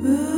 Without